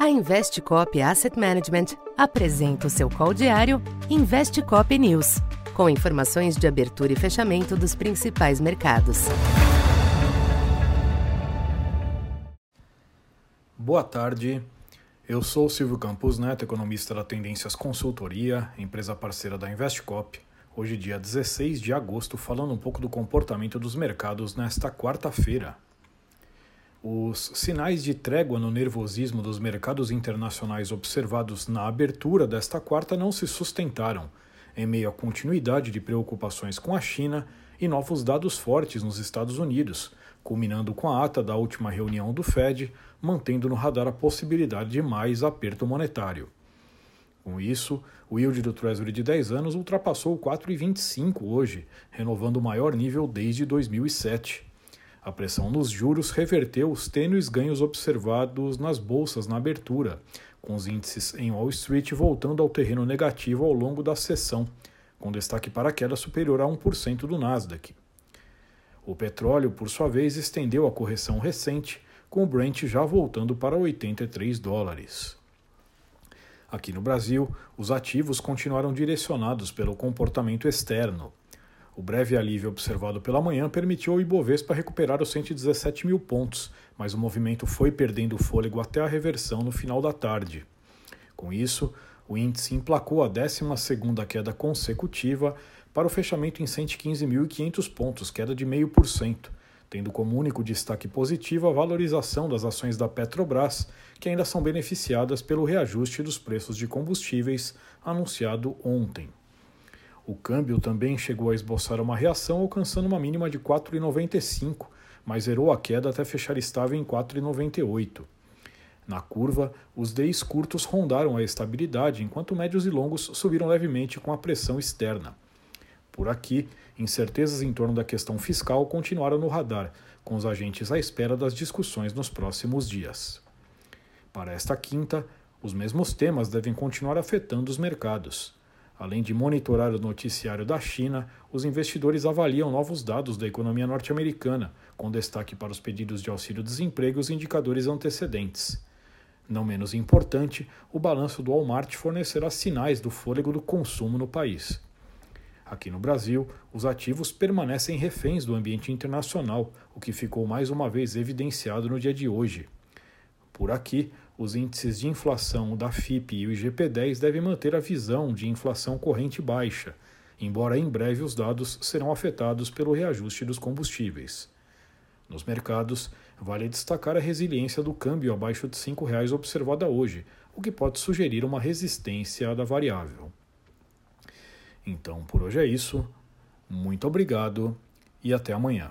A Investcop Asset Management apresenta o seu call diário Investcop News, com informações de abertura e fechamento dos principais mercados. Boa tarde. Eu sou Silvio Campos Neto, economista da Tendências Consultoria, empresa parceira da Investcop. Hoje, dia 16 de agosto, falando um pouco do comportamento dos mercados nesta quarta-feira. Os sinais de trégua no nervosismo dos mercados internacionais observados na abertura desta quarta não se sustentaram, em meio à continuidade de preocupações com a China e novos dados fortes nos Estados Unidos, culminando com a ata da última reunião do Fed, mantendo no radar a possibilidade de mais aperto monetário. Com isso, o yield do Treasury de 10 anos ultrapassou 4,25 hoje, renovando o maior nível desde 2007. A pressão nos juros reverteu os tênues ganhos observados nas bolsas na abertura, com os índices em Wall Street voltando ao terreno negativo ao longo da sessão, com destaque para a queda superior a 1% do Nasdaq. O petróleo, por sua vez, estendeu a correção recente, com o Brent já voltando para 83 dólares. Aqui no Brasil, os ativos continuaram direcionados pelo comportamento externo, o breve alívio observado pela manhã permitiu ao Ibovespa recuperar os 117 mil pontos, mas o movimento foi perdendo fôlego até a reversão no final da tarde. Com isso, o índice emplacou a 12 queda consecutiva para o fechamento em 115.500 pontos, queda de 0,5%, tendo como único destaque positivo a valorização das ações da Petrobras, que ainda são beneficiadas pelo reajuste dos preços de combustíveis anunciado ontem. O câmbio também chegou a esboçar uma reação, alcançando uma mínima de 4,95, mas zerou a queda até fechar estável em 4,98. Na curva, os DIs curtos rondaram a estabilidade, enquanto médios e longos subiram levemente com a pressão externa. Por aqui, incertezas em torno da questão fiscal continuaram no radar, com os agentes à espera das discussões nos próximos dias. Para esta quinta, os mesmos temas devem continuar afetando os mercados. Além de monitorar o noticiário da China, os investidores avaliam novos dados da economia norte-americana, com destaque para os pedidos de auxílio-desemprego e os indicadores antecedentes. Não menos importante, o balanço do Walmart fornecerá sinais do fôlego do consumo no país. Aqui no Brasil, os ativos permanecem reféns do ambiente internacional, o que ficou mais uma vez evidenciado no dia de hoje. Por aqui, os índices de inflação da FIP e o IGP-10 devem manter a visão de inflação corrente baixa, embora em breve os dados serão afetados pelo reajuste dos combustíveis. Nos mercados, vale destacar a resiliência do câmbio abaixo de R$ 5,00 observada hoje, o que pode sugerir uma resistência da variável. Então, por hoje é isso. Muito obrigado e até amanhã.